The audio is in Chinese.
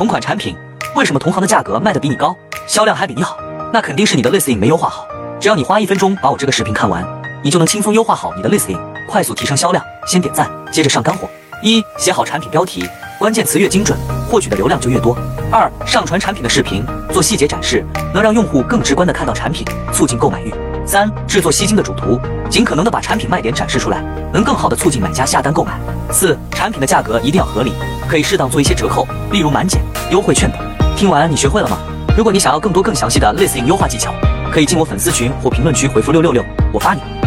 同款产品，为什么同行的价格卖的比你高，销量还比你好？那肯定是你的 listing 没优化好。只要你花一分钟把我这个视频看完，你就能轻松优化好你的 listing，快速提升销量。先点赞，接着上干货。一、写好产品标题，关键词越精准，获取的流量就越多。二、上传产品的视频，做细节展示，能让用户更直观的看到产品，促进购买欲。三、制作吸睛的主图，尽可能的把产品卖点展示出来，能更好的促进买家下单购买。四、产品的价格一定要合理，可以适当做一些折扣，例如满减、优惠券等。听完你学会了吗？如果你想要更多更详细的类似应优化技巧，可以进我粉丝群或评论区回复六六六，我发你。